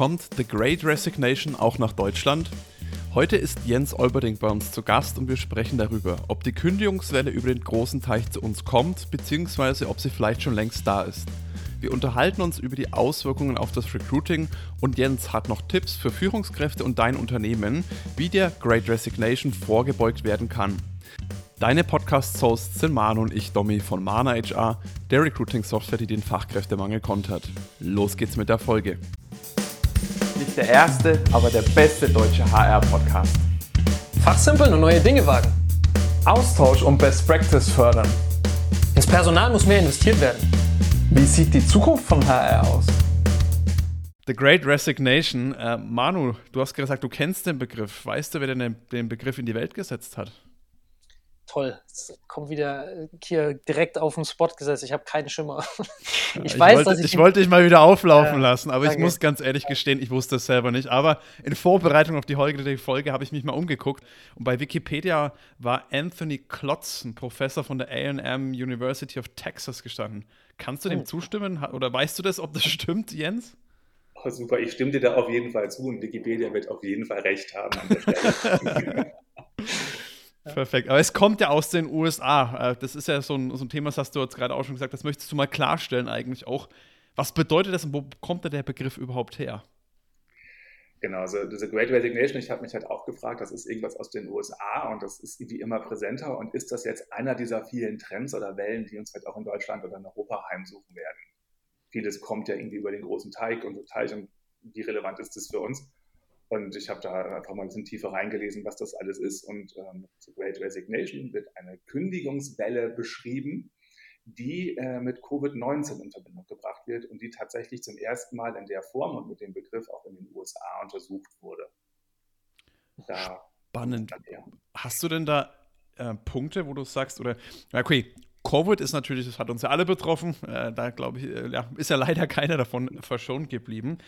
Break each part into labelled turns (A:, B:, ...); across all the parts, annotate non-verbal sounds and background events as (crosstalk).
A: Kommt The Great Resignation auch nach Deutschland? Heute ist Jens Olberding bei uns zu Gast und wir sprechen darüber, ob die Kündigungswelle über den großen Teich zu uns kommt, beziehungsweise ob sie vielleicht schon längst da ist. Wir unterhalten uns über die Auswirkungen auf das Recruiting und Jens hat noch Tipps für Führungskräfte und dein Unternehmen, wie der Great Resignation vorgebeugt werden kann. Deine Podcast-Hosts sind Manu und ich, Domi von Mana HR, der Recruiting-Software, die den Fachkräftemangel kontert. Los geht's mit der Folge.
B: Nicht der erste, aber der beste deutsche HR-Podcast.
C: Fachsimpeln und neue Dinge wagen.
B: Austausch und Best Practice fördern.
C: Ins Personal muss mehr investiert werden.
B: Wie sieht die Zukunft von HR aus?
A: The Great Resignation. Äh, Manu, du hast gesagt, du kennst den Begriff. Weißt du, wer denn den Begriff in die Welt gesetzt hat?
C: Toll. Es kommt wieder äh, hier direkt auf den Spot gesetzt. Ich habe keine Schimmer. (laughs)
A: ich, ich weiß, wollte, dass ich. Ich wollte dich mal wieder auflaufen ja, lassen, aber
C: danke.
A: ich muss ganz ehrlich gestehen, ich wusste es selber nicht. Aber in Vorbereitung auf die heutige Folge habe ich mich mal umgeguckt. Und bei Wikipedia war Anthony Klotz, ein Professor von der AM University of Texas, gestanden. Kannst du dem oh. zustimmen? Oder weißt du das, ob das stimmt, Jens?
D: Oh, super, ich stimme dir da auf jeden Fall zu und Wikipedia wird auf jeden Fall recht haben (laughs) (laughs)
A: Perfekt. Aber es kommt ja aus den USA. Äh, das ist ja so ein, so ein Thema, das hast du jetzt gerade auch schon gesagt. Das möchtest du mal klarstellen, eigentlich auch. Was bedeutet das und wo kommt da der Begriff überhaupt her?
D: Genau, also diese Great Resignation, ich habe mich halt auch gefragt, das ist irgendwas aus den USA und das ist irgendwie immer präsenter. Und ist das jetzt einer dieser vielen Trends oder Wellen, die uns halt auch in Deutschland oder in Europa heimsuchen werden? Vieles kommt ja irgendwie über den großen Teig und Teich und wie relevant ist das für uns? Und ich habe da einfach mal ein bisschen tiefer reingelesen, was das alles ist. Und ähm, The Great Resignation wird eine Kündigungswelle beschrieben, die äh, mit Covid-19 in Verbindung gebracht wird und die tatsächlich zum ersten Mal in der Form und mit dem Begriff auch in den USA untersucht wurde.
A: Da Spannend. Hast du denn da äh, Punkte, wo du sagst, oder, okay, Covid ist natürlich, das hat uns ja alle betroffen. Äh, da glaube ich, äh, ja, ist ja leider keiner davon verschont geblieben.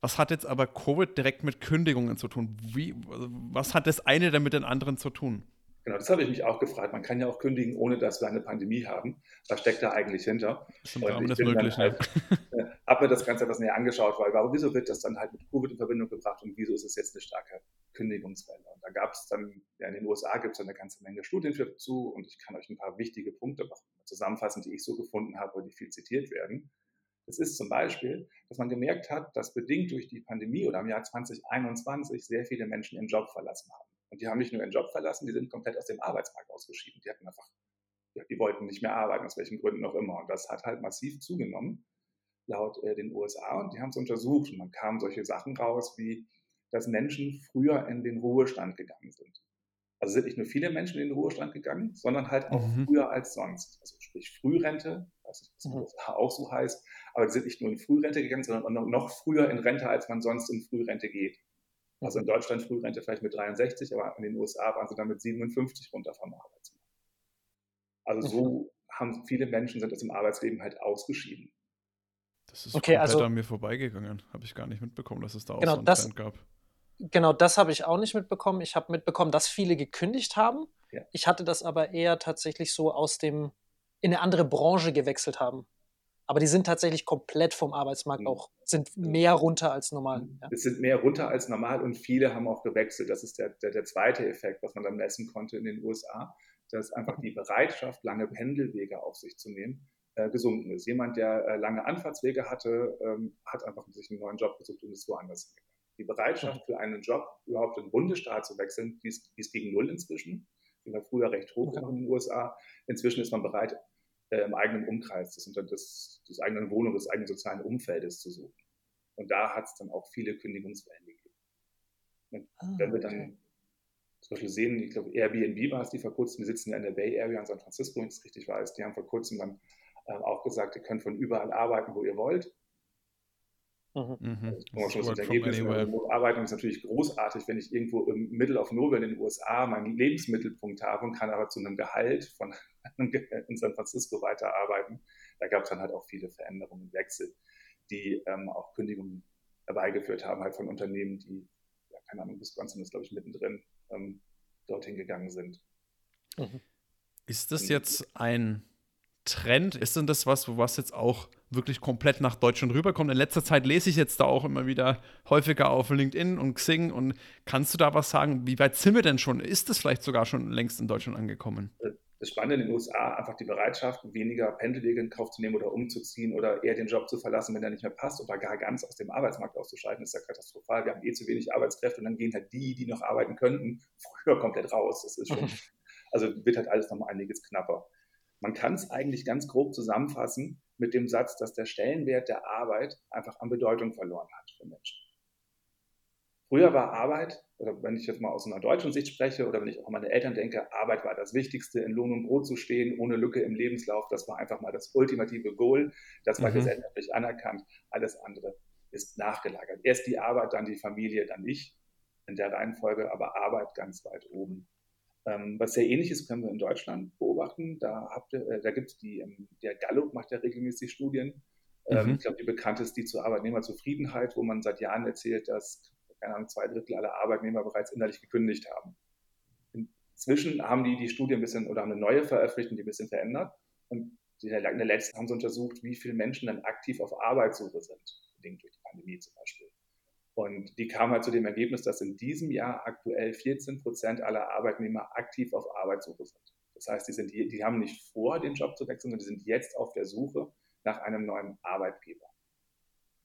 A: Was hat jetzt aber Covid direkt mit Kündigungen zu tun? Wie, was hat das eine denn mit den anderen zu tun?
D: Genau, das habe ich mich auch gefragt. Man kann ja auch kündigen, ohne dass wir eine Pandemie haben. Was steckt da eigentlich hinter?
A: Das ist im das möglich,
D: halt, äh, habe mir das Ganze etwas näher angeschaut, weil warum, wieso wird das dann halt mit Covid in Verbindung gebracht und wieso ist es jetzt eine starke Kündigungswelle? Und da gab es dann, ja, in den USA gibt es eine ganze Menge Studien dazu und ich kann euch ein paar wichtige Punkte zusammenfassen, die ich so gefunden habe, die viel zitiert werden. Es ist zum Beispiel, dass man gemerkt hat, dass bedingt durch die Pandemie oder im Jahr 2021 sehr viele Menschen ihren Job verlassen haben. Und die haben nicht nur ihren Job verlassen, die sind komplett aus dem Arbeitsmarkt ausgeschieden. Die hatten einfach, die wollten nicht mehr arbeiten, aus welchen Gründen auch immer. Und das hat halt massiv zugenommen, laut äh, den USA. Und die haben es untersucht. Und man kam solche Sachen raus, wie, dass Menschen früher in den Ruhestand gegangen sind. Also sind nicht nur viele Menschen in den Ruhestand gegangen, sondern halt auch mhm. früher als sonst. Also sprich Frührente, was das mhm. auch so heißt, aber die sind nicht nur in Frührente gegangen, sondern noch früher in Rente, als man sonst in Frührente geht. Also in Deutschland Frührente vielleicht mit 63, aber in den USA waren sie dann mit 57 runter vom Arbeitsmarkt. Also so mhm. haben viele Menschen sind aus dem Arbeitsleben halt ausgeschieden.
A: Das ist okay, komplett also, an mir vorbeigegangen. Habe ich gar nicht mitbekommen, dass es da auch
C: genau,
A: so einen
C: das,
A: Trend gab.
C: Genau, das habe ich auch nicht mitbekommen. Ich habe mitbekommen, dass viele gekündigt haben.
D: Ja.
C: Ich hatte das aber eher tatsächlich so aus dem, in eine andere Branche gewechselt haben aber die sind tatsächlich komplett vom Arbeitsmarkt mhm. auch, sind mehr runter als normal.
D: Mhm. Ja. Es sind mehr runter als normal und viele haben auch gewechselt. Das ist der, der, der zweite Effekt, was man dann messen konnte in den USA, dass einfach die Bereitschaft, lange Pendelwege auf sich zu nehmen, äh, gesunken ist. Jemand, der äh, lange Anfahrtswege hatte, ähm, hat einfach sich einen neuen Job gesucht und ist woanders hingegangen. Die Bereitschaft für einen Job, überhaupt in den Bundesstaat zu wechseln, die ist, die ist gegen Null inzwischen. Die war früher recht hoch in den USA. Inzwischen ist man bereit, äh, im eigenen Umkreis, des, des, des eigenen Wohnung, des eigenen sozialen Umfeldes zu suchen. Und da hat es dann auch viele Kündigungswellen gegeben. Und ah, wenn wir dann zum Beispiel sehen, ich glaube, Airbnb war es, die vor kurzem, die sitzen ja in der Bay Area in San Francisco, wenn ich es richtig weiß, die haben vor kurzem dann äh, auch gesagt, ihr könnt von überall arbeiten, wo ihr wollt. Mhm. Mhm. Also, so Ergebnis Arbeiten ist natürlich großartig, wenn ich irgendwo im Middle of Nowhere in den USA meinen Lebensmittelpunkt habe und kann aber zu einem Gehalt von (laughs) in San Francisco weiterarbeiten. Da gab es dann halt auch viele Veränderungen, Wechsel, die ähm, auch Kündigungen herbeigeführt haben, halt von Unternehmen, die, ja, keine Ahnung, Wisconsin ist, glaube ich, mittendrin, ähm, dorthin gegangen sind.
A: Mhm. Ist das jetzt ein Trend? Ist denn das was, was jetzt auch wirklich komplett nach Deutschland rüberkommt. In letzter Zeit lese ich jetzt da auch immer wieder häufiger auf LinkedIn und Xing. Und kannst du da was sagen? Wie weit sind wir denn schon? Ist es vielleicht sogar schon längst in Deutschland angekommen?
D: Das Spannende in den USA, einfach die Bereitschaft, weniger Pendelwege in Kauf zu nehmen oder umzuziehen oder eher den Job zu verlassen, wenn er nicht mehr passt oder gar ganz aus dem Arbeitsmarkt auszuschalten, ist ja katastrophal. Wir haben eh zu wenig Arbeitskräfte und dann gehen halt die, die noch arbeiten könnten, (laughs) früher komplett raus. Das ist schon, (laughs) also wird halt alles noch einiges knapper. Man kann es eigentlich ganz grob zusammenfassen mit dem Satz, dass der Stellenwert der Arbeit einfach an Bedeutung verloren hat für Menschen. Früher war Arbeit, oder wenn ich jetzt mal aus einer deutschen Sicht spreche oder wenn ich auch an meine Eltern denke, Arbeit war das Wichtigste, in Lohn und Brot zu stehen, ohne Lücke im Lebenslauf. Das war einfach mal das ultimative Goal. Das war mhm. gesellschaftlich anerkannt. Alles andere ist nachgelagert. Erst die Arbeit, dann die Familie, dann ich. In der Reihenfolge, aber Arbeit ganz weit oben. Ähm, was sehr ähnliches können wir in Deutschland beobachten. Da, äh, da gibt es die, ähm, der Gallup macht ja regelmäßig Studien. Ähm, mhm. Ich glaube, die bekannt ist die zur Arbeitnehmerzufriedenheit, wo man seit Jahren erzählt, dass keine Ahnung, zwei Drittel aller Arbeitnehmer bereits innerlich gekündigt haben. Inzwischen haben die die Studie ein bisschen oder haben eine neue veröffentlicht und die ein bisschen verändert. Und in der letzten haben sie untersucht, wie viele Menschen dann aktiv auf Arbeitssuche sind, bedingt durch die Pandemie zum Beispiel. Und die kam halt zu dem Ergebnis, dass in diesem Jahr aktuell 14 Prozent aller Arbeitnehmer aktiv auf Arbeitssuche sind. Das heißt, die, sind, die haben nicht vor, den Job zu wechseln, sondern die sind jetzt auf der Suche nach einem neuen Arbeitgeber.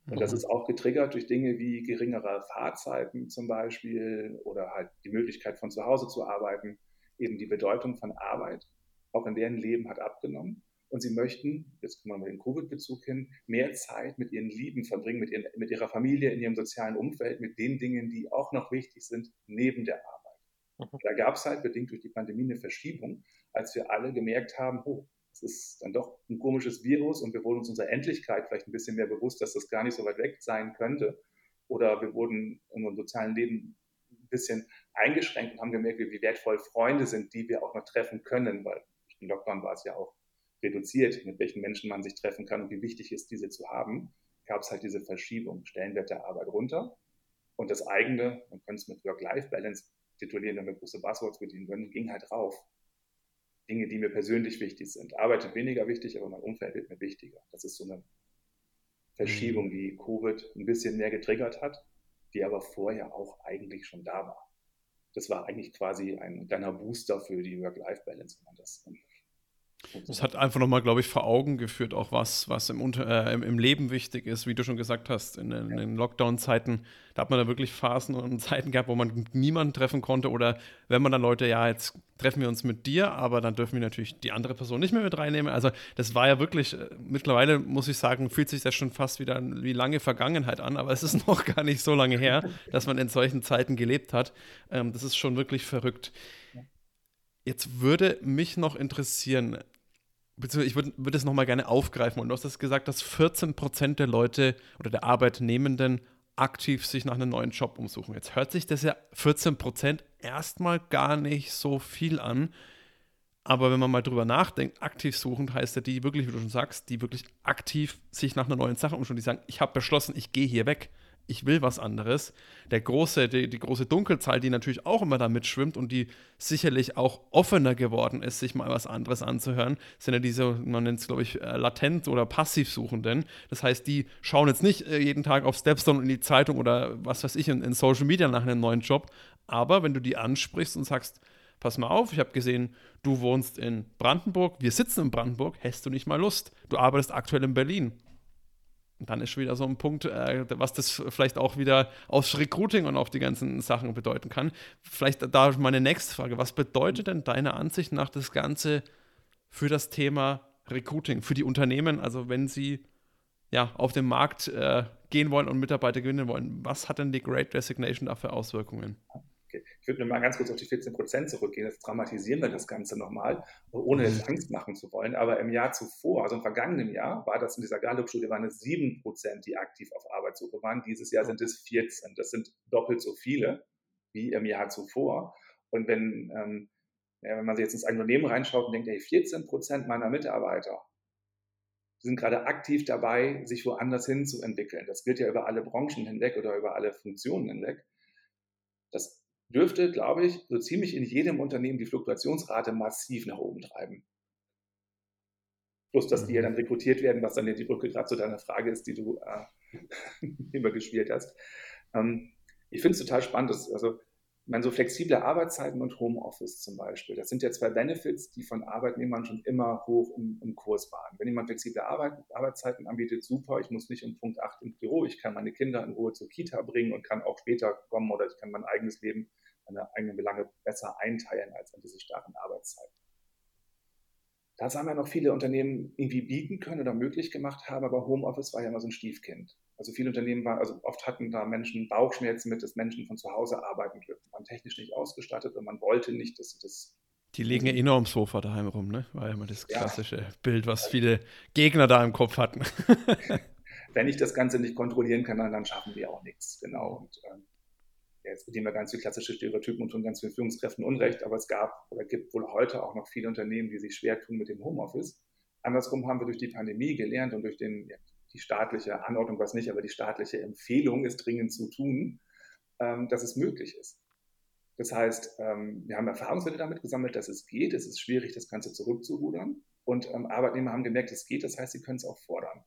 D: Und das mhm. ist auch getriggert durch Dinge wie geringere Fahrzeiten zum Beispiel oder halt die Möglichkeit von zu Hause zu arbeiten. Eben die Bedeutung von Arbeit auch in deren Leben hat abgenommen. Und sie möchten, jetzt kommen wir mal den Covid-Bezug hin, mehr Zeit mit ihren Lieben verbringen, mit, ihren, mit ihrer Familie, in ihrem sozialen Umfeld, mit den Dingen, die auch noch wichtig sind, neben der Arbeit. Mhm. Da gab es halt bedingt durch die Pandemie eine Verschiebung, als wir alle gemerkt haben, oh, es ist dann doch ein komisches Virus und wir wurden uns unserer Endlichkeit vielleicht ein bisschen mehr bewusst, dass das gar nicht so weit weg sein könnte. Oder wir wurden in unserem sozialen Leben ein bisschen eingeschränkt und haben gemerkt, wie wertvoll Freunde sind, die wir auch noch treffen können, weil im Lockdown war es ja auch reduziert, mit welchen Menschen man sich treffen kann und wie wichtig ist, diese zu haben, gab es halt diese Verschiebung, Stellenwert der Arbeit runter und das eigene, man könnte es mit Work-Life-Balance titulieren, damit große Buzzwords bedienen würden, ging halt rauf. Dinge, die mir persönlich wichtig sind. Arbeit ist weniger wichtig, aber mein Umfeld wird mir wichtiger. Das ist so eine Verschiebung, mhm. die Covid ein bisschen mehr getriggert hat, die aber vorher auch eigentlich schon da war. Das war eigentlich quasi ein kleiner Booster für die Work-Life-Balance, wenn man das
A: das hat einfach nochmal, glaube ich, vor Augen geführt, auch was, was im, äh, im, im, Leben wichtig ist, wie du schon gesagt hast, in, in den Lockdown-Zeiten, da hat man da wirklich Phasen und (laughs) Zeiten gehabt, wo man niemanden treffen konnte oder wenn man dann Leute, ja, jetzt treffen wir uns mit dir, aber dann dürfen wir natürlich die andere Person nicht mehr mit reinnehmen. Also das war ja wirklich, äh, mittlerweile muss ich sagen, fühlt sich das schon fast wieder wie lange Vergangenheit an, aber (laughs) es ist noch gar nicht so lange her, dass man in solchen Zeiten gelebt hat. Ähm, das ist schon wirklich verrückt. Jetzt würde mich noch interessieren, beziehungsweise ich würde würd es nochmal gerne aufgreifen. Und du hast das gesagt, dass 14 Prozent der Leute oder der Arbeitnehmenden aktiv sich nach einem neuen Job umsuchen. Jetzt hört sich das ja 14 Prozent erstmal gar nicht so viel an. Aber wenn man mal drüber nachdenkt, aktiv suchend heißt ja die wirklich, wie du schon sagst, die wirklich aktiv sich nach einer neuen Sache umschauen, die sagen, ich habe beschlossen, ich gehe hier weg ich will was anderes. Der große, die, die, große Dunkelzahl, die natürlich auch immer da mitschwimmt und die sicherlich auch offener geworden ist, sich mal was anderes anzuhören, sind ja diese, man nennt es, glaube ich, äh, latent oder passiv Suchenden. Das heißt, die schauen jetzt nicht äh, jeden Tag auf Stepstone in die Zeitung oder was weiß ich in, in Social Media nach einem neuen Job. Aber wenn du die ansprichst und sagst, pass mal auf, ich habe gesehen, du wohnst in Brandenburg, wir sitzen in Brandenburg, hast du nicht mal Lust? Du arbeitest aktuell in Berlin dann ist schon wieder so ein Punkt, äh, was das vielleicht auch wieder aus Recruiting und auch die ganzen Sachen bedeuten kann. Vielleicht da meine nächste Frage. Was bedeutet denn deiner Ansicht nach das Ganze für das Thema Recruiting, für die Unternehmen? Also wenn sie ja, auf den Markt äh, gehen wollen und Mitarbeiter gewinnen wollen, was hat denn die Great Resignation da für Auswirkungen?
D: Ich würde mal ganz kurz auf die 14 Prozent zurückgehen. Jetzt dramatisieren wir das Ganze nochmal, ohne jetzt Angst machen zu wollen. Aber im Jahr zuvor, also im vergangenen Jahr, war das in dieser Gallup-Studie, waren es 7 Prozent, die aktiv auf Arbeitssuche waren. Dieses Jahr sind es 14. Das sind doppelt so viele wie im Jahr zuvor. Und wenn, ähm, ja, wenn man sich jetzt ins Unternehmen reinschaut und denkt, hey, 14 Prozent meiner Mitarbeiter sind gerade aktiv dabei, sich woanders hin zu entwickeln. Das gilt ja über alle Branchen hinweg oder über alle Funktionen hinweg. Das dürfte, glaube ich, so ziemlich in jedem Unternehmen die Fluktuationsrate massiv nach oben treiben. Plus, dass die ja mhm. dann rekrutiert werden, was dann ja die Brücke gerade zu deiner Frage ist, die du äh, (laughs) immer gespielt hast. Ähm, ich finde es total spannend, dass, also ich meine, so flexible Arbeitszeiten und Homeoffice zum Beispiel, das sind ja zwei Benefits, die von Arbeitnehmern schon immer hoch im, im Kurs waren. Wenn jemand flexible Arbeit, Arbeitszeiten anbietet, super, ich muss nicht um Punkt 8 ins Büro, ich kann meine Kinder in Ruhe zur Kita bringen und kann auch später kommen oder ich kann mein eigenes Leben, meine eigenen Belange besser einteilen als an diese starren Arbeitszeiten. Das haben ja noch viele Unternehmen irgendwie bieten können oder möglich gemacht haben, aber Homeoffice war ja immer so ein Stiefkind. Also viele Unternehmen waren, also oft hatten da Menschen Bauchschmerzen mit, dass Menschen von zu Hause arbeiten dürfen. Man technisch nicht ausgestattet und man wollte nicht, dass sie das.
A: Die liegen ja eh nur am Sofa daheim rum, ne? War ja immer das klassische ja. Bild, was viele Gegner da im Kopf hatten. (laughs)
D: Wenn ich das Ganze nicht kontrollieren kann, dann schaffen wir auch nichts. Genau. Und ähm, jetzt bedienen wir ganz viele klassische Stereotypen und tun ganz vielen Führungskräften Unrecht, aber es gab oder gibt wohl heute auch noch viele Unternehmen, die sich schwer tun mit dem Homeoffice. Andersrum haben wir durch die Pandemie gelernt und durch den die staatliche Anordnung, was nicht, aber die staatliche Empfehlung ist dringend zu tun, ähm, dass es möglich ist. Das heißt, ähm, wir haben Erfahrungswerte damit gesammelt, dass es geht. Es ist schwierig, das Ganze zurückzurudern. Und ähm, Arbeitnehmer haben gemerkt, es geht. Das heißt, sie können es auch fordern.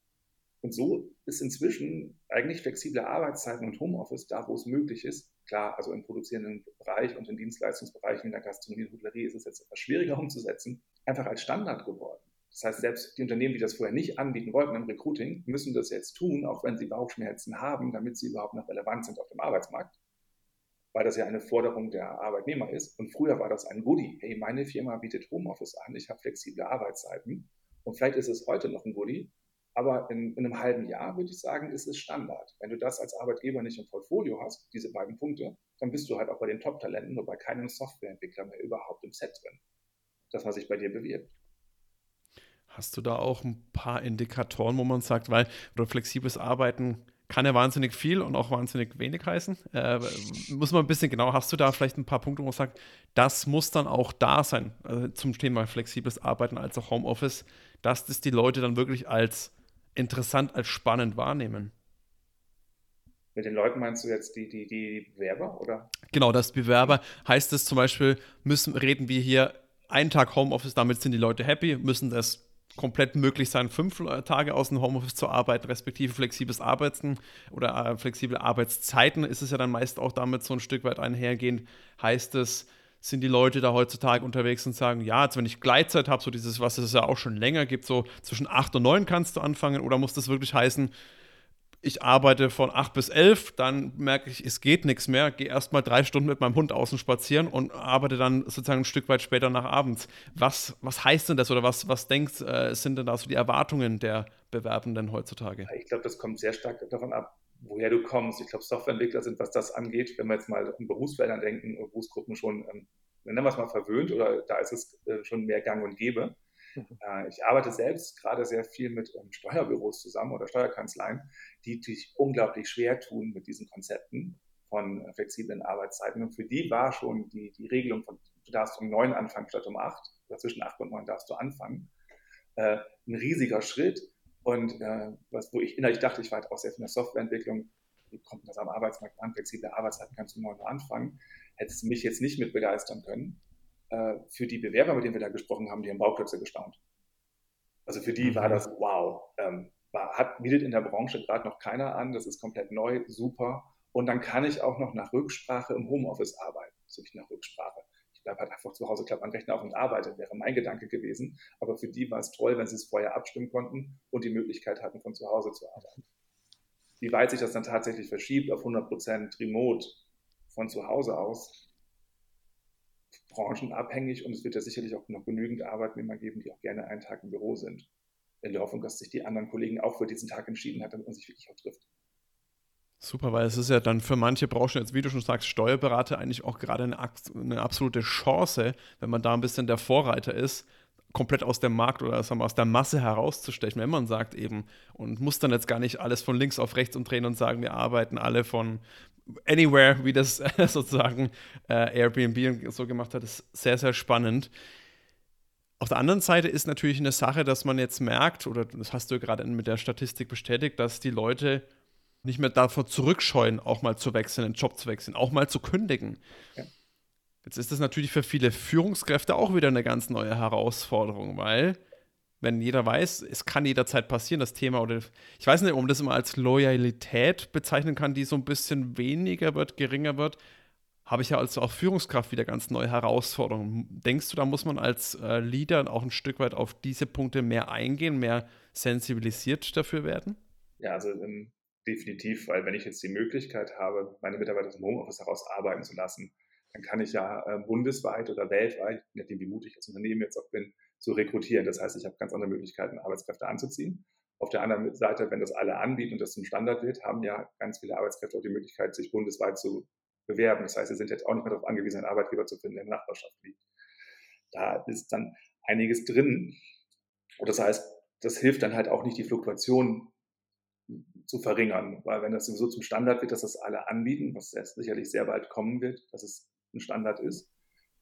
D: Und so ist inzwischen eigentlich flexible Arbeitszeiten und Homeoffice da, wo es möglich ist. Klar, also im produzierenden Bereich und in Dienstleistungsbereichen in der Gastronomie und Hotellerie ist es jetzt etwas schwieriger (laughs) umzusetzen, einfach als Standard geworden. Das heißt, selbst die Unternehmen, die das vorher nicht anbieten wollten im Recruiting, müssen das jetzt tun, auch wenn sie Bauchschmerzen haben, damit sie überhaupt noch relevant sind auf dem Arbeitsmarkt. Weil das ja eine Forderung der Arbeitnehmer ist. Und früher war das ein Goodie. Hey, meine Firma bietet Homeoffice an, ich habe flexible Arbeitszeiten. Und vielleicht ist es heute noch ein Goodie, aber in, in, einem halben Jahr würde ich sagen, ist es Standard. Wenn du das als Arbeitgeber nicht im Portfolio hast, diese beiden Punkte, dann bist du halt auch bei den Top-Talenten nur bei keinem Softwareentwickler mehr überhaupt im Set drin. Das, was sich bei dir bewirbt.
A: Hast du da auch ein paar Indikatoren, wo man sagt, weil oder flexibles Arbeiten kann ja wahnsinnig viel und auch wahnsinnig wenig heißen. Äh, muss man ein bisschen genau, hast du da vielleicht ein paar Punkte, wo man sagt, das muss dann auch da sein, also zum Thema flexibles Arbeiten als auch Homeoffice, dass das die Leute dann wirklich als interessant, als spannend wahrnehmen?
D: Mit den Leuten meinst du jetzt die, die, die Bewerber, oder?
A: Genau, das Bewerber heißt es zum Beispiel, müssen, reden wir hier einen Tag Homeoffice, damit sind die Leute happy, müssen das komplett möglich sein, fünf Tage aus dem Homeoffice zu arbeiten, respektive flexibles Arbeiten oder äh, flexible Arbeitszeiten ist es ja dann meist auch damit so ein Stück weit einhergehend, heißt es, sind die Leute da heutzutage unterwegs und sagen, ja, jetzt wenn ich Gleitzeit habe, so dieses, was es ja auch schon länger gibt, so zwischen acht und neun kannst du anfangen, oder muss das wirklich heißen, ich arbeite von 8 bis 11, dann merke ich, es geht nichts mehr, gehe erstmal drei Stunden mit meinem Hund außen spazieren und arbeite dann sozusagen ein Stück weit später nach abends. Was, was heißt denn das oder was, was denkt, äh, sind denn da so die Erwartungen der Bewerbenden heutzutage?
D: Ich glaube, das kommt sehr stark davon ab, woher du kommst. Ich glaube, Softwareentwickler sind, was das angeht, wenn wir jetzt mal in Berufsfeldern denken, Berufsgruppen schon, ähm, nennen wir es mal verwöhnt oder da ist es äh, schon mehr gang und gäbe. Äh, ich arbeite selbst gerade sehr viel mit ähm, Steuerbüros zusammen oder Steuerkanzleien, die sich unglaublich schwer tun mit diesen Konzepten von äh, flexiblen Arbeitszeiten. Und für die war schon die, die Regelung von, du darfst um neun anfangen statt um acht, oder zwischen acht und neun darfst du anfangen, äh, ein riesiger Schritt. Und äh, was, wo ich innerlich dachte, ich war halt auch sehr viel in der Softwareentwicklung, wie kommt das am Arbeitsmarkt an, flexible Arbeitszeiten kannst du Uhr anfangen, hättest du mich jetzt nicht mit begeistern können äh, für die Bewerber, mit denen wir da gesprochen haben, die haben Bauklötze gestaunt. Also für die mhm. war das wow. Ähm, war, hat, bietet in der Branche gerade noch keiner an. Das ist komplett neu, super. Und dann kann ich auch noch nach Rücksprache im Homeoffice arbeiten. Also nicht nach Rücksprache. Bleibe halt einfach zu Hause, klappt mein Rechner auf und arbeite, wäre mein Gedanke gewesen. Aber für die war es toll, wenn sie es vorher abstimmen konnten und die Möglichkeit hatten, von zu Hause zu arbeiten. Wie weit sich das dann tatsächlich verschiebt auf 100% Remote von zu Hause aus, branchenabhängig und es wird ja sicherlich auch noch genügend Arbeitnehmer geben, die auch gerne einen Tag im Büro sind. In der Hoffnung, dass sich die anderen Kollegen auch für diesen Tag entschieden haben, damit man sich wirklich auch trifft.
A: Super, weil es ist ja dann für manche Branchen, jetzt wie du schon sagst, Steuerberater eigentlich auch gerade eine, eine absolute Chance, wenn man da ein bisschen der Vorreiter ist, komplett aus dem Markt oder sagen wir, aus der Masse herauszustechen, wenn man sagt eben, und muss dann jetzt gar nicht alles von links auf rechts umdrehen und sagen, wir arbeiten alle von Anywhere, wie das (laughs) sozusagen äh, Airbnb so gemacht hat, ist sehr, sehr spannend. Auf der anderen Seite ist natürlich eine Sache, dass man jetzt merkt, oder das hast du gerade mit der Statistik bestätigt, dass die Leute nicht mehr davor zurückscheuen, auch mal zu wechseln, einen Job zu wechseln, auch mal zu kündigen. Ja. Jetzt ist das natürlich für viele Führungskräfte auch wieder eine ganz neue Herausforderung, weil wenn jeder weiß, es kann jederzeit passieren, das Thema, oder ich weiß nicht, ob man das immer als Loyalität bezeichnen kann, die so ein bisschen weniger wird, geringer wird, habe ich ja als auch Führungskraft wieder ganz neue Herausforderungen. Denkst du, da muss man als äh, Leader auch ein Stück weit auf diese Punkte mehr eingehen, mehr sensibilisiert dafür werden?
D: Ja, also ähm, definitiv, weil wenn ich jetzt die Möglichkeit habe, meine Mitarbeiter dem Homeoffice heraus arbeiten zu lassen, dann kann ich ja äh, bundesweit oder weltweit, je nachdem wie mutig ich als Unternehmen jetzt auch bin, zu rekrutieren. Das heißt, ich habe ganz andere Möglichkeiten, Arbeitskräfte anzuziehen. Auf der anderen Seite, wenn das alle anbieten und das zum Standard wird, haben ja ganz viele Arbeitskräfte auch die Möglichkeit, sich bundesweit zu bewerben. Das heißt, sie sind jetzt auch nicht mehr darauf angewiesen, einen Arbeitgeber zu finden, der in der Nachbarschaft liegt. Da ist dann einiges drin. Und das heißt, das hilft dann halt auch nicht, die Fluktuation zu verringern, weil wenn das sowieso zum Standard wird, dass das alle anbieten, was sicherlich sehr bald kommen wird, dass es ein Standard ist,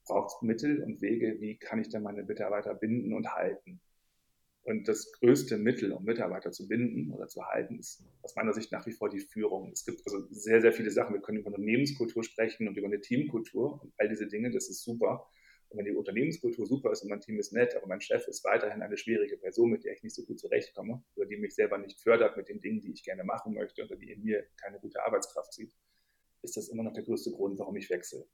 D: braucht es Mittel und Wege, wie kann ich denn meine Mitarbeiter binden und halten. Und das größte Mittel, um Mitarbeiter zu binden oder zu halten, ist aus meiner Sicht nach wie vor die Führung. Es gibt also sehr, sehr viele Sachen. Wir können über Unternehmenskultur sprechen und über eine Teamkultur und all diese Dinge, das ist super. Wenn die Unternehmenskultur super ist und mein Team ist nett, aber mein Chef ist weiterhin eine schwierige Person, mit der ich nicht so gut zurechtkomme, oder die mich selber nicht fördert mit den Dingen, die ich gerne machen möchte oder die in mir keine gute Arbeitskraft sieht, ist das immer noch der größte Grund, warum ich wechsle.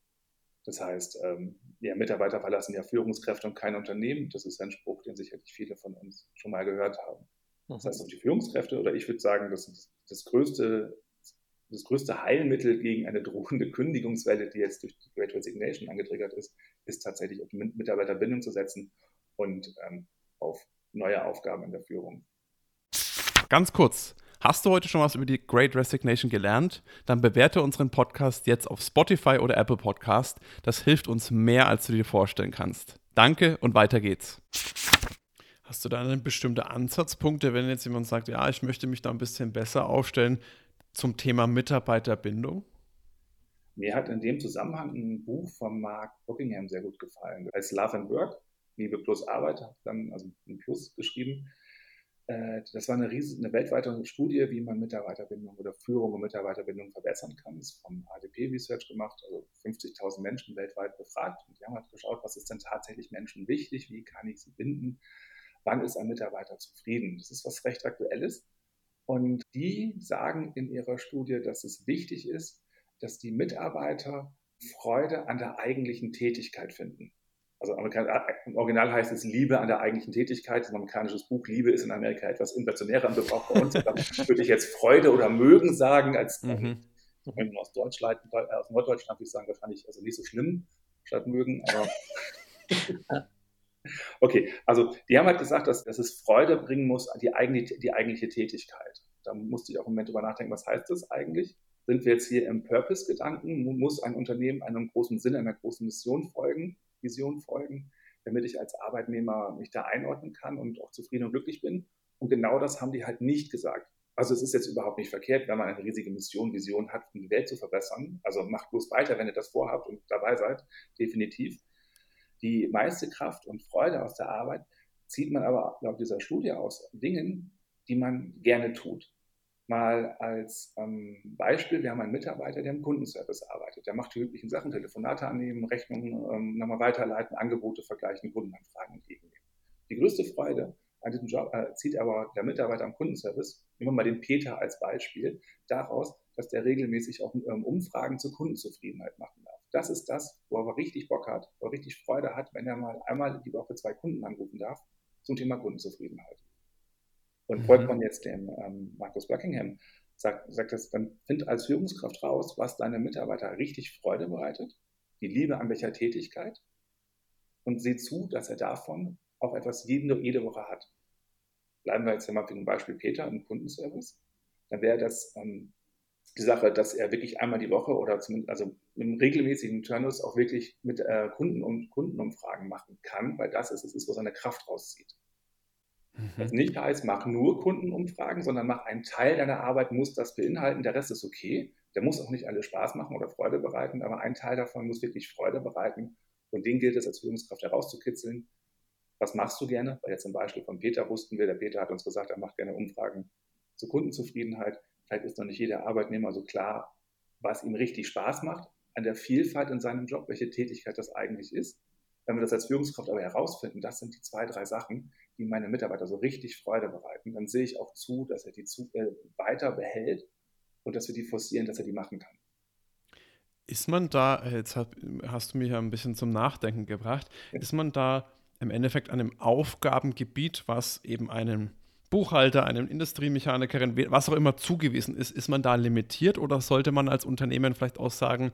D: Das heißt, ähm, ja, Mitarbeiter verlassen ja Führungskräfte und kein Unternehmen. Das ist ein Spruch, den sicherlich viele von uns schon mal gehört haben. Das heißt, auch die Führungskräfte, oder ich würde sagen, das ist das größte, das größte Heilmittel gegen eine drohende Kündigungswelle, die jetzt durch die Great Resignation angetriggert ist, ist tatsächlich auf Mitarbeiterbindung zu setzen und ähm, auf neue Aufgaben in der Führung.
A: Ganz kurz, Hast du heute schon was über die Great Resignation gelernt? Dann bewerte unseren Podcast jetzt auf Spotify oder Apple Podcast. Das hilft uns mehr, als du dir vorstellen kannst. Danke und weiter geht's. Hast du da eine bestimmte Ansatzpunkte, wenn jetzt jemand sagt, ja, ich möchte mich da ein bisschen besser aufstellen zum Thema Mitarbeiterbindung?
D: Mir hat in dem Zusammenhang ein Buch von Mark Buckingham sehr gut gefallen. Das heißt Love and Work, Liebe plus Arbeit, hat dann also ein Plus geschrieben. Äh, das war eine, riesen, eine weltweite Studie, wie man Mitarbeiterbindung oder Führung und Mitarbeiterbindung verbessern kann. Das ist vom ADP Research gemacht, also 50.000 Menschen weltweit befragt. Und die haben halt geschaut, was ist denn tatsächlich Menschen wichtig, wie kann ich sie binden, wann ist ein Mitarbeiter zufrieden. Das ist was recht Aktuelles. Und die sagen in ihrer Studie, dass es wichtig ist, dass die Mitarbeiter Freude an der eigentlichen Tätigkeit finden also äh, im Original heißt es Liebe an der eigentlichen Tätigkeit. Ein amerikanisches Buch Liebe ist in Amerika etwas inflationärer im Gebrauch bei uns. da würde ich jetzt Freude oder Mögen sagen, als mhm. wenn aus Deutschland, äh, aus Norddeutschland würde ich sagen, wahrscheinlich also nicht so schlimm statt mögen, aber (laughs) Okay, also die haben halt gesagt, dass, dass es Freude bringen muss an die, eigene, die eigentliche Tätigkeit. Da musste ich auch im Moment drüber nachdenken, was heißt das eigentlich? Sind wir jetzt hier im Purpose-Gedanken? Muss ein Unternehmen einem großen Sinn, einer großen Mission folgen? Vision folgen, damit ich als Arbeitnehmer mich da einordnen kann und auch zufrieden und glücklich bin. Und genau das haben die halt nicht gesagt. Also es ist jetzt überhaupt nicht verkehrt, wenn man eine riesige Mission, Vision hat, um die Welt zu verbessern. Also macht bloß weiter, wenn ihr das vorhabt und dabei seid, definitiv. Die meiste Kraft und Freude aus der Arbeit zieht man aber laut dieser Studie aus Dingen, die man gerne tut mal als ähm, Beispiel, wir haben einen Mitarbeiter, der im Kundenservice arbeitet. Der macht die üblichen Sachen, Telefonate annehmen, Rechnungen ähm, nochmal weiterleiten, Angebote vergleichen, Kundenanfragen entgegennehmen. Die größte Freude an diesem Job äh, zieht aber der Mitarbeiter am Kundenservice, nehmen wir mal den Peter als Beispiel, daraus, dass der regelmäßig auch ähm, Umfragen zur Kundenzufriedenheit machen darf. Das ist das, wo er richtig Bock hat, wo er richtig Freude hat, wenn er mal einmal die Woche zwei Kunden anrufen darf zum Thema Kundenzufriedenheit. Und folgt man jetzt dem ähm, Markus Buckingham, sagt, sagt das, dann find als Führungskraft raus, was deine Mitarbeiter richtig Freude bereitet, die Liebe an welcher Tätigkeit und sieh zu, dass er davon auch etwas jede, jede Woche hat. Bleiben wir jetzt mal für ein Beispiel Peter im Kundenservice. Dann wäre das ähm, die Sache, dass er wirklich einmal die Woche oder zumindest also mit einem regelmäßigen Turnus auch wirklich mit äh, Kunden und Kundenumfragen machen kann, weil das ist es, ist, wo seine Kraft rauszieht. Mhm. Das nicht heißt, mach nur Kundenumfragen, sondern mach einen Teil deiner Arbeit, muss das beinhalten, der Rest ist okay. Der muss auch nicht alle Spaß machen oder Freude bereiten, aber ein Teil davon muss wirklich Freude bereiten. Und den gilt es als Führungskraft herauszukitzeln. Was machst du gerne? Weil jetzt zum Beispiel von Peter wussten wir, der Peter hat uns gesagt, er macht gerne Umfragen zur Kundenzufriedenheit. Vielleicht ist noch nicht jeder Arbeitnehmer so klar, was ihm richtig Spaß macht, an der Vielfalt in seinem Job, welche Tätigkeit das eigentlich ist. Wenn wir das als Führungskraft aber herausfinden, das sind die zwei, drei Sachen, die meine Mitarbeiter so richtig Freude bereiten, dann sehe ich auch zu, dass er die zu, äh, weiter behält und dass wir die forcieren, dass er die machen kann.
A: Ist man da, jetzt hat, hast du mich ja ein bisschen zum Nachdenken gebracht, ist man da im Endeffekt an einem Aufgabengebiet, was eben einem Buchhalter, einem Industriemechanikerin, was auch immer zugewiesen ist, ist man da limitiert oder sollte man als Unternehmen vielleicht auch sagen,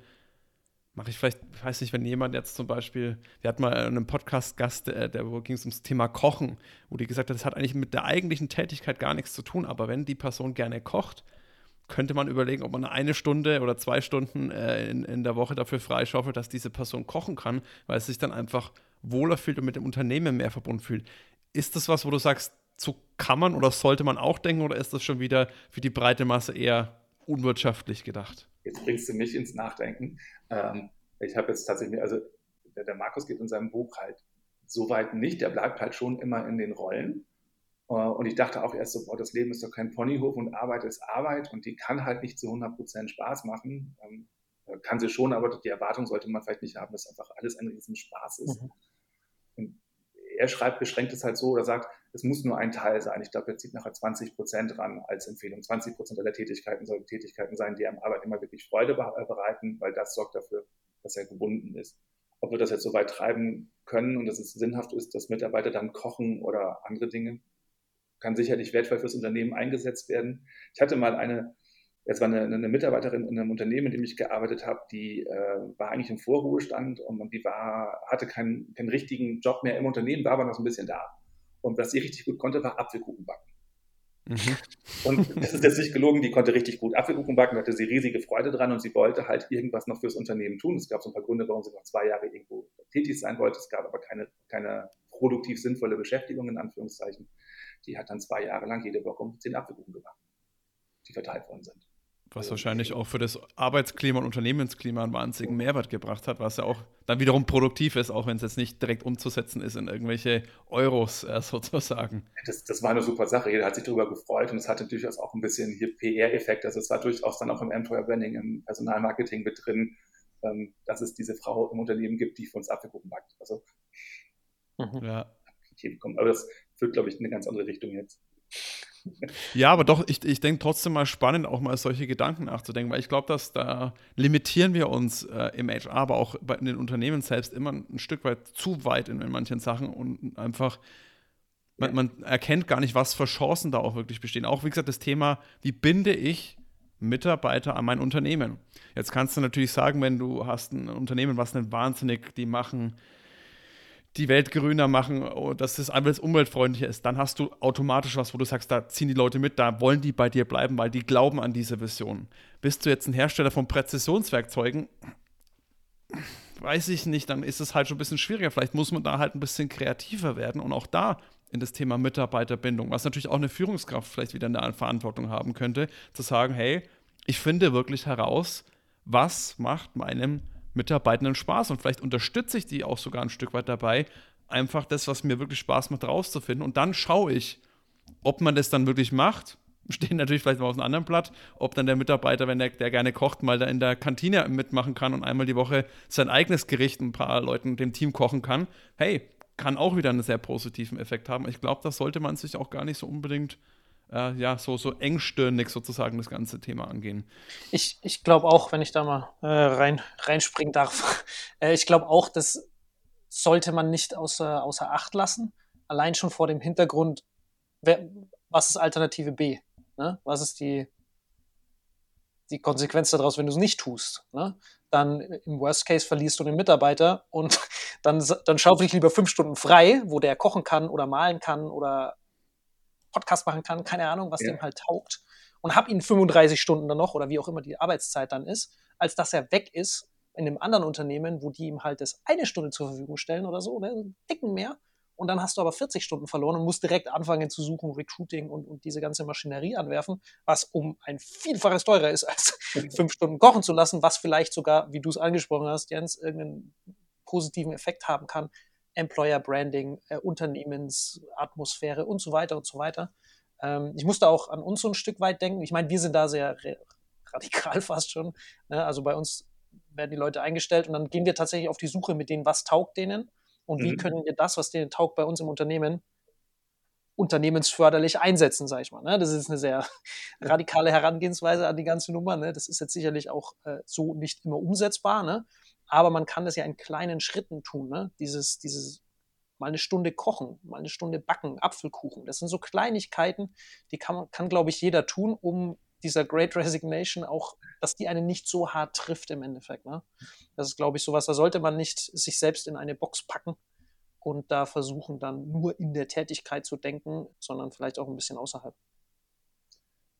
A: mache ich vielleicht, weiß nicht, wenn jemand jetzt zum Beispiel, wir hatten mal einen Podcast-Gast, der, der ging es ums Thema Kochen, wo die gesagt hat, das hat eigentlich mit der eigentlichen Tätigkeit gar nichts zu tun, aber wenn die Person gerne kocht, könnte man überlegen, ob man eine Stunde oder zwei Stunden äh, in, in der Woche dafür freischaufelt, dass diese Person kochen kann, weil es sich dann einfach wohler fühlt und mit dem Unternehmen mehr verbunden fühlt. Ist das was, wo du sagst, so kann man oder sollte man auch denken oder ist das schon wieder für die breite Masse eher unwirtschaftlich gedacht?
D: Jetzt bringst du mich ins Nachdenken. Ähm, ich habe jetzt tatsächlich, also der, der, Markus geht in seinem Buch halt so weit nicht, der bleibt halt schon immer in den Rollen. Äh, und ich dachte auch erst so, boah, das Leben ist doch kein Ponyhof und Arbeit ist Arbeit und die kann halt nicht zu 100% Spaß machen. Ähm, kann sie schon, aber die Erwartung sollte man vielleicht nicht haben, dass einfach alles ein Riesenspaß ist. Mhm. Er schreibt, beschränkt es halt so oder sagt, es muss nur ein Teil sein. Ich glaube, er zieht nachher 20 Prozent ran als Empfehlung. 20 Prozent aller Tätigkeiten sollen Tätigkeiten sein, die am Arbeitnehmer wirklich Freude äh, bereiten, weil das sorgt dafür, dass er gebunden ist. Ob wir das jetzt so weit treiben können und dass es sinnhaft ist, dass Mitarbeiter dann kochen oder andere Dinge, kann sicherlich wertvoll fürs Unternehmen eingesetzt werden. Ich hatte mal eine, es war eine, eine, Mitarbeiterin in einem Unternehmen, in dem ich gearbeitet habe, die äh, war eigentlich im Vorruhestand und die war, hatte keinen, keinen richtigen Job mehr im Unternehmen, war aber noch so ein bisschen da. Und was sie richtig gut konnte, war Apfelkuchen backen. Mhm. Und das ist jetzt nicht gelogen, die konnte richtig gut Apfelkuchen backen, hatte sie riesige Freude dran und sie wollte halt irgendwas noch fürs Unternehmen tun. Es gab so ein paar Gründe, warum sie noch zwei Jahre irgendwo tätig sein wollte. Es gab aber keine, keine produktiv sinnvolle Beschäftigung, in Anführungszeichen. Die hat dann zwei Jahre lang jede Woche um zehn Apfelkuchen gebacken, die verteilt worden sind.
A: Was wahrscheinlich auch für das Arbeitsklima und Unternehmensklima einen wahnsinnigen Mehrwert gebracht hat, was ja auch dann wiederum produktiv ist, auch wenn es jetzt nicht direkt umzusetzen ist in irgendwelche Euros äh, (laughs) sozusagen.
D: Das, das, war eine super Sache. Jeder hat sich darüber gefreut und es hatte durchaus auch ein bisschen hier PR-Effekt. Also es war durchaus dann auch im Employer Branding, im Personalmarketing mit drin, ähm, dass es diese Frau im Unternehmen gibt, die für uns Apfelkuchen backt. Also, mhm. ja. Aber das führt, glaube ich, in eine ganz andere Richtung jetzt.
A: Ja, aber doch, ich, ich denke trotzdem mal spannend, auch mal solche Gedanken nachzudenken, weil ich glaube, dass da limitieren wir uns äh, im HR, aber auch bei, in den Unternehmen selbst immer ein Stück weit zu weit in, in manchen Sachen und einfach, man, man, erkennt gar nicht, was für Chancen da auch wirklich bestehen. Auch wie gesagt, das Thema, wie binde ich Mitarbeiter an mein Unternehmen? Jetzt kannst du natürlich sagen, wenn du hast ein Unternehmen, was nicht wahnsinnig, die machen die Welt grüner machen, oh, dass das alles umweltfreundlicher ist, dann hast du automatisch was, wo du sagst, da ziehen die Leute mit, da wollen die bei dir bleiben, weil die glauben an diese Vision. Bist du jetzt ein Hersteller von Präzisionswerkzeugen? Weiß ich nicht, dann ist es halt schon ein bisschen schwieriger. Vielleicht muss man da halt ein bisschen kreativer werden und auch da in das Thema Mitarbeiterbindung, was natürlich auch eine Führungskraft vielleicht wieder eine Verantwortung haben könnte, zu sagen, hey, ich finde wirklich heraus, was macht meinem Mitarbeitenden Spaß und vielleicht unterstütze ich die auch sogar ein Stück weit dabei, einfach das, was mir wirklich Spaß macht, rauszufinden. Und dann schaue ich, ob man das dann wirklich macht. (laughs) Stehen natürlich vielleicht mal auf einem anderen Blatt, ob dann der Mitarbeiter, wenn der, der gerne kocht, mal da in der Kantine mitmachen kann und einmal die Woche sein eigenes Gericht ein paar Leuten dem Team kochen kann. Hey, kann auch wieder einen sehr positiven Effekt haben. Ich glaube, das sollte man sich auch gar nicht so unbedingt äh, ja, so, so engstirnig sozusagen das ganze Thema angehen.
C: Ich, ich glaube auch, wenn ich da mal äh, rein, reinspringen darf, (laughs) äh, ich glaube auch, das sollte man nicht außer, außer Acht lassen. Allein schon vor dem Hintergrund, wer, was ist Alternative B? Ne? Was ist die, die Konsequenz daraus, wenn du es nicht tust? Ne? Dann im Worst Case verlierst du den Mitarbeiter und (laughs) dann, dann schaufel ich lieber fünf Stunden frei, wo der kochen kann oder malen kann oder Podcast machen kann, keine Ahnung, was ja. dem halt taugt. Und habe ihn 35 Stunden dann noch oder wie auch immer die Arbeitszeit dann ist, als dass er weg ist in einem anderen Unternehmen, wo die ihm halt das eine Stunde zur Verfügung stellen oder so, oder einen Dicken mehr. Und dann hast du aber 40 Stunden verloren und musst direkt anfangen zu suchen, Recruiting und, und diese ganze Maschinerie anwerfen, was um ein Vielfaches teurer ist, (laughs) als fünf Stunden kochen zu lassen, was vielleicht sogar, wie du es angesprochen hast, Jens, irgendeinen positiven Effekt haben kann, Employer Branding, äh, Unternehmensatmosphäre und so weiter und so weiter. Ähm, ich musste auch an uns so ein Stück weit denken. Ich meine, wir sind da sehr radikal (laughs) fast schon. Ne? Also bei uns werden die Leute eingestellt und dann gehen wir tatsächlich auf die Suche mit denen, was taugt denen. Und wie mhm. können wir das, was denen taugt, bei uns im Unternehmen unternehmensförderlich einsetzen, sage ich mal. Ne? Das ist eine sehr radikale Herangehensweise an die ganze Nummer. Ne? Das ist jetzt sicherlich auch äh, so nicht immer umsetzbar, ne? Aber man kann das ja in kleinen Schritten tun. Ne? Dieses, dieses mal eine Stunde kochen, mal eine Stunde backen, Apfelkuchen. Das sind so Kleinigkeiten, die kann, kann glaube ich, jeder tun, um dieser Great Resignation auch, dass die einen nicht so hart trifft im Endeffekt. Ne? Das ist, glaube ich, sowas, da sollte man nicht sich selbst in eine Box packen und da versuchen dann nur in der Tätigkeit zu denken, sondern vielleicht auch ein bisschen außerhalb.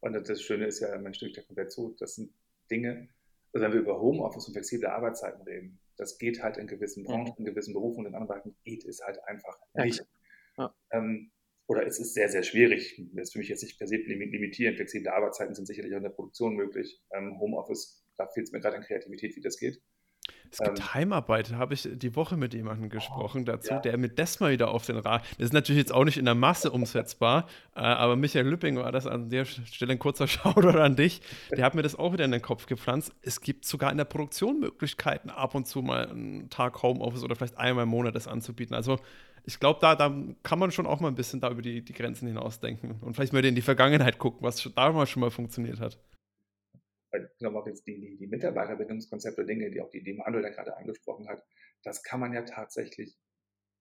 D: Und das Schöne ist ja, man stimmt ja komplett zu, das sind Dinge, also wenn wir über Homeoffice und flexible Arbeitszeiten reden, das geht halt in gewissen Branchen, mhm. in gewissen Berufen und in anderen Bereichen geht es halt einfach nicht. Ja. Ähm, oder es ist sehr, sehr schwierig. Das ist für mich jetzt nicht per se limitieren. Flexible Arbeitszeiten sind sicherlich auch in der Produktion möglich. Ähm, Homeoffice, da fehlt es mir gerade an Kreativität, wie das geht.
A: Es gibt ähm, Heimarbeit, habe ich die Woche mit jemandem gesprochen oh, dazu, ja. der mit das mal wieder auf den Rad. Das ist natürlich jetzt auch nicht in der Masse umsetzbar, äh, aber Michael Lüpping war das an der Stelle ein kurzer (laughs) Shoutout an dich. Der hat mir das auch wieder in den Kopf gepflanzt. Es gibt sogar in der Produktion Möglichkeiten, ab und zu mal einen Tag Homeoffice oder vielleicht einmal im Monat das anzubieten. Also ich glaube, da, da kann man schon auch mal ein bisschen da über die, die Grenzen hinausdenken und vielleicht mal in die Vergangenheit gucken, was damals schon mal funktioniert hat
D: weil ich glaube auch jetzt die, die, die Mitarbeiterbindungskonzepte, Dinge, die auch die, die Manuel da gerade angesprochen hat, das kann man ja tatsächlich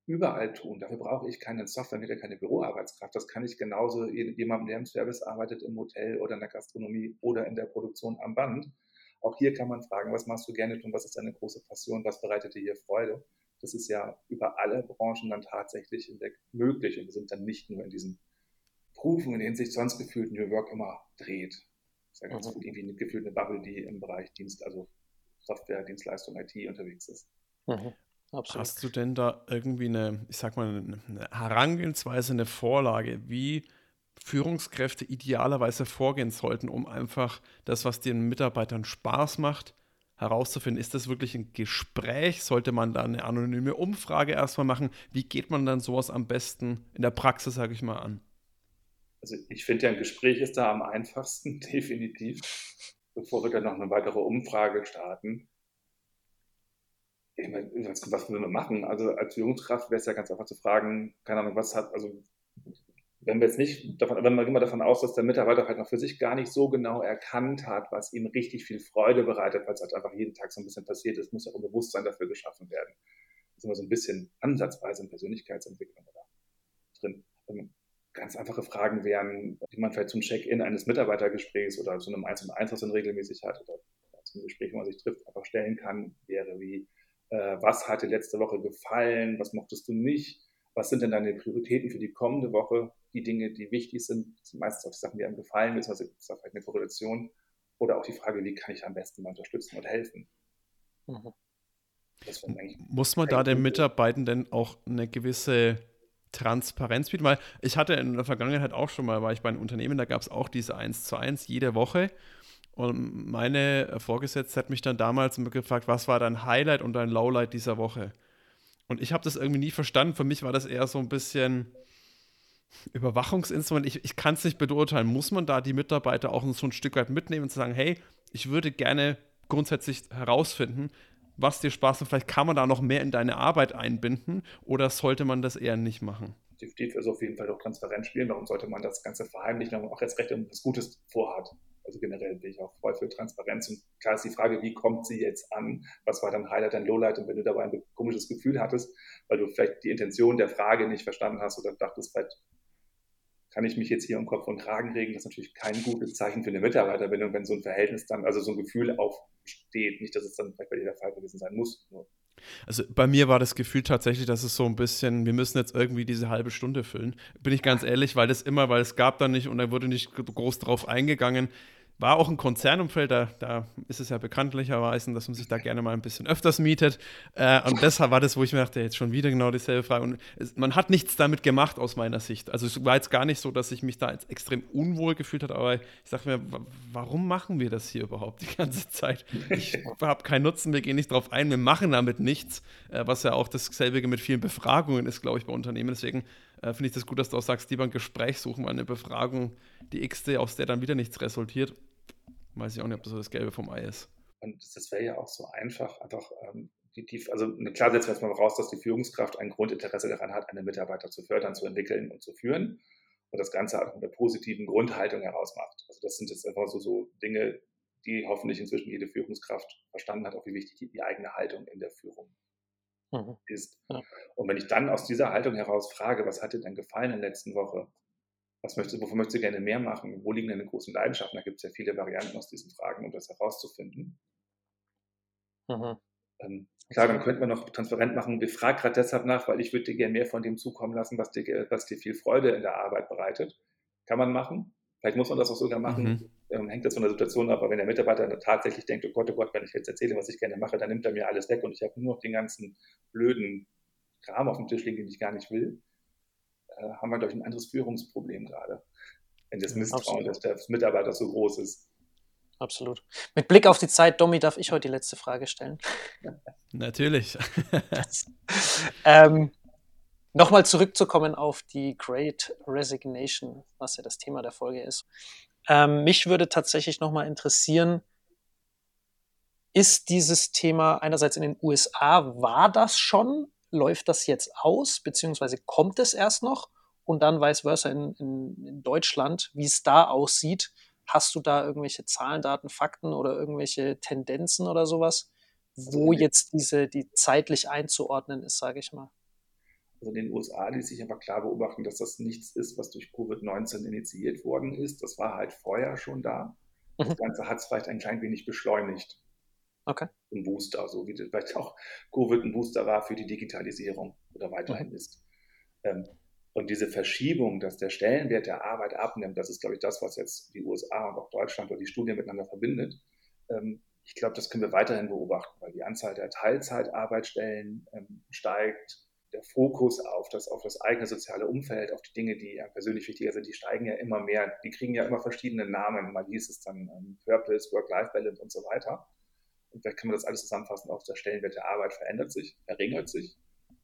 D: überall tun. Dafür brauche ich keine Software, keine Büroarbeitskraft. Das kann ich genauso jemandem, der im Service arbeitet, im Hotel oder in der Gastronomie oder in der Produktion am Band. Auch hier kann man fragen, was machst du gerne tun, was ist deine große Passion, was bereitet dir hier Freude? Das ist ja über alle Branchen dann tatsächlich hinweg möglich und wir sind dann nicht nur in diesen Berufen, in denen sich sonst gefühlt New Work immer dreht ist ja ganz mhm. gut irgendwie gefühlt eine Bubble, die im Bereich Dienst, also Software, Dienstleistung, IT unterwegs ist.
A: Mhm. Hast du denn da irgendwie eine, ich sag mal, eine Herangehensweise, eine Vorlage, wie Führungskräfte idealerweise vorgehen sollten, um einfach das, was den Mitarbeitern Spaß macht, herauszufinden, ist das wirklich ein Gespräch? Sollte man da eine anonyme Umfrage erstmal machen? Wie geht man dann sowas am besten in der Praxis, sage ich mal, an?
D: Also ich finde ja, ein Gespräch ist da am einfachsten, (laughs) definitiv, bevor wir dann noch eine weitere Umfrage starten. Ich meine, was, was würden wir machen? Also als Führungskraft wäre es ja ganz einfach zu fragen, keine Ahnung, was hat, also wenn wir jetzt nicht davon, wenn wir immer davon aus, dass der Mitarbeiter halt noch für sich gar nicht so genau erkannt hat, was ihm richtig viel Freude bereitet, weil es halt einfach jeden Tag so ein bisschen passiert ist, muss auch ein Bewusstsein dafür geschaffen werden. Das ist immer so ein bisschen ansatzweise in Persönlichkeitsentwicklung da drin. Ganz einfache Fragen wären, die man vielleicht zum Check-in eines Mitarbeitergesprächs oder zu einem 1 und 1, was man regelmäßig hat, oder zum Gespräch, wo man sich trifft, einfach stellen kann, wäre wie, äh, was hat dir letzte Woche gefallen, was mochtest du nicht, was sind denn deine Prioritäten für die kommende Woche, die Dinge, die wichtig sind, sind meistens auch die Sachen, die einem gefallen, beziehungsweise gibt es da vielleicht eine Korrelation, oder auch die Frage, wie kann ich am besten mal unterstützen und helfen. Mhm.
A: Muss man da den Mitarbeitenden auch eine gewisse Transparenz bieten, weil ich hatte in der Vergangenheit auch schon mal, war ich bei einem Unternehmen, da gab es auch diese 1 zu 1 jede Woche. Und meine Vorgesetzte hat mich dann damals gefragt, was war dein Highlight und dein Lowlight dieser Woche? Und ich habe das irgendwie nie verstanden. Für mich war das eher so ein bisschen Überwachungsinstrument. Ich, ich kann es nicht beurteilen. Muss man da die Mitarbeiter auch so ein Stück weit mitnehmen und sagen, hey, ich würde gerne grundsätzlich herausfinden, was dir Spaß macht. Vielleicht kann man da noch mehr in deine Arbeit einbinden oder sollte man das eher nicht machen?
D: Definitiv ist auf jeden Fall auch transparent spielen. Warum sollte man das Ganze verheimlichen, wenn man auch jetzt recht was Gutes vorhat? Also generell bin ich auch voll für Transparenz. Und klar ist die Frage, wie kommt sie jetzt an? Was war dein Highlight, dein Lowlight? Und wenn du dabei ein komisches Gefühl hattest, weil du vielleicht die Intention der Frage nicht verstanden hast oder dachtest, vielleicht kann ich mich jetzt hier um Kopf und Kragen regen. Das ist natürlich kein gutes Zeichen für eine Mitarbeiterbindung, wenn so ein Verhältnis dann, also so ein Gefühl aufsteht. Nicht, dass es dann vielleicht bei dir der Fall gewesen sein muss.
A: Also bei mir war das Gefühl tatsächlich, dass es so ein bisschen, wir müssen jetzt irgendwie diese halbe Stunde füllen. Bin ich ganz ehrlich, weil das immer, weil es gab da nicht und da wurde nicht groß drauf eingegangen. War auch ein Konzernumfeld, da, da ist es ja bekanntlicherweise, dass man sich da gerne mal ein bisschen öfters mietet. Äh, und deshalb war das, wo ich mir dachte, jetzt schon wieder genau dieselbe Frage. Und es, man hat nichts damit gemacht aus meiner Sicht. Also es war jetzt gar nicht so, dass ich mich da jetzt extrem unwohl gefühlt habe, aber ich dachte mir, warum machen wir das hier überhaupt die ganze Zeit? Ich habe keinen Nutzen, wir gehen nicht drauf ein, wir machen damit nichts, äh, was ja auch dasselbe mit vielen Befragungen ist, glaube ich, bei Unternehmen. Deswegen äh, finde ich das gut, dass du auch sagst, lieber ein Gespräch suchen, weil eine Befragung, die x-te, aus der dann wieder nichts resultiert, weiß ich auch nicht, ob das so das Gelbe vom Ei ist.
D: Und das wäre ja auch so einfach, einfach ähm, die, die, also klar setzen wir jetzt mal raus, dass die Führungskraft ein Grundinteresse daran hat, eine Mitarbeiter zu fördern, zu entwickeln und zu führen und das Ganze auch mit einer positiven Grundhaltung herausmacht. Also das sind jetzt einfach so, so Dinge, die hoffentlich inzwischen jede Führungskraft verstanden hat, auch wie wichtig die, die eigene Haltung in der Führung mhm. ist. Ja. Und wenn ich dann aus dieser Haltung heraus frage, was hat dir denn gefallen in der letzten Woche? Was möchtest, wovon möchtest du gerne mehr machen? Wo liegen deine großen Leidenschaften? Da gibt es ja viele Varianten aus diesen Fragen, um das herauszufinden. Mhm. Ähm, klar, dann könnte man noch transparent machen, wir fragen gerade deshalb nach, weil ich würde dir gerne mehr von dem zukommen lassen, was dir, was dir viel Freude in der Arbeit bereitet. Kann man machen. Vielleicht muss man das auch sogar machen. Mhm. Ähm, hängt das von der Situation ab. Aber wenn der Mitarbeiter tatsächlich denkt, oh Gott, oh Gott, wenn ich jetzt erzähle, was ich gerne mache, dann nimmt er mir alles weg und ich habe nur noch den ganzen blöden Kram auf dem Tisch liegen, den ich gar nicht will, haben wir, glaube ich, ein anderes Führungsproblem gerade. Wenn das Misstrauen des, des Mitarbeiters so groß ist.
C: Absolut. Mit Blick auf die Zeit, Domi, darf ich heute die letzte Frage stellen? (laughs)
A: Natürlich.
C: ähm, Nochmal zurückzukommen auf die Great Resignation, was ja das Thema der Folge ist. Ähm, mich würde tatsächlich nochmal interessieren, ist dieses Thema einerseits in den USA, war das schon? Läuft das jetzt aus, beziehungsweise kommt es erst noch? Und dann vice versa in, in, in Deutschland, wie es da aussieht. Hast du da irgendwelche Zahlen, Daten, Fakten oder irgendwelche Tendenzen oder sowas, wo also jetzt diese, die zeitlich einzuordnen ist, sage ich mal?
D: Also in den USA ließ sich einfach klar beobachten, dass das nichts ist, was durch Covid-19 initiiert worden ist. Das war halt vorher schon da. Das mhm. Ganze hat es vielleicht ein klein wenig beschleunigt.
C: Okay.
D: Ein Booster, so wie vielleicht auch Covid ein Booster war für die Digitalisierung oder weiterhin mhm. ist. Ähm, und diese Verschiebung, dass der Stellenwert der Arbeit abnimmt, das ist, glaube ich, das, was jetzt die USA und auch Deutschland oder die Studien miteinander verbindet. Ähm, ich glaube, das können wir weiterhin beobachten, weil die Anzahl der Teilzeitarbeitsstellen ähm, steigt. Der Fokus auf das, auf das eigene soziale Umfeld, auf die Dinge, die ja persönlich wichtiger sind, die steigen ja immer mehr. Die kriegen ja immer verschiedene Namen. Mal hieß es dann ähm, Purpose, Work-Life-Balance und so weiter. Und vielleicht kann man das alles zusammenfassen. Auch der Stellenwert der Arbeit verändert sich, verringert sich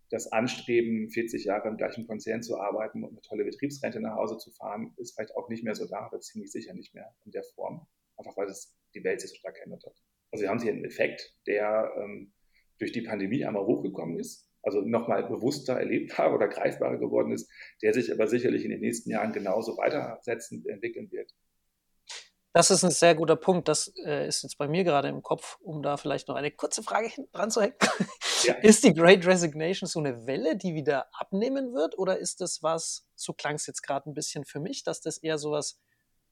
D: das Anstreben, 40 Jahre im gleichen Konzern zu arbeiten und eine tolle Betriebsrente nach Hause zu fahren, ist vielleicht auch nicht mehr so da, oder ziemlich sicher nicht mehr in der Form, einfach weil es die Welt sich so stark geändert hat. Also wir haben hier einen Effekt, der ähm, durch die Pandemie einmal hochgekommen ist, also nochmal bewusster erlebbar oder greifbarer geworden ist, der sich aber sicherlich in den nächsten Jahren genauso weitersetzen, entwickeln wird.
C: Das ist ein sehr guter Punkt. Das äh, ist jetzt bei mir gerade im Kopf, um da vielleicht noch eine kurze Frage dran zu hängen. Ja. (laughs) Ist die Great Resignation so eine Welle, die wieder abnehmen wird? Oder ist das was, so klang es jetzt gerade ein bisschen für mich, dass das eher sowas,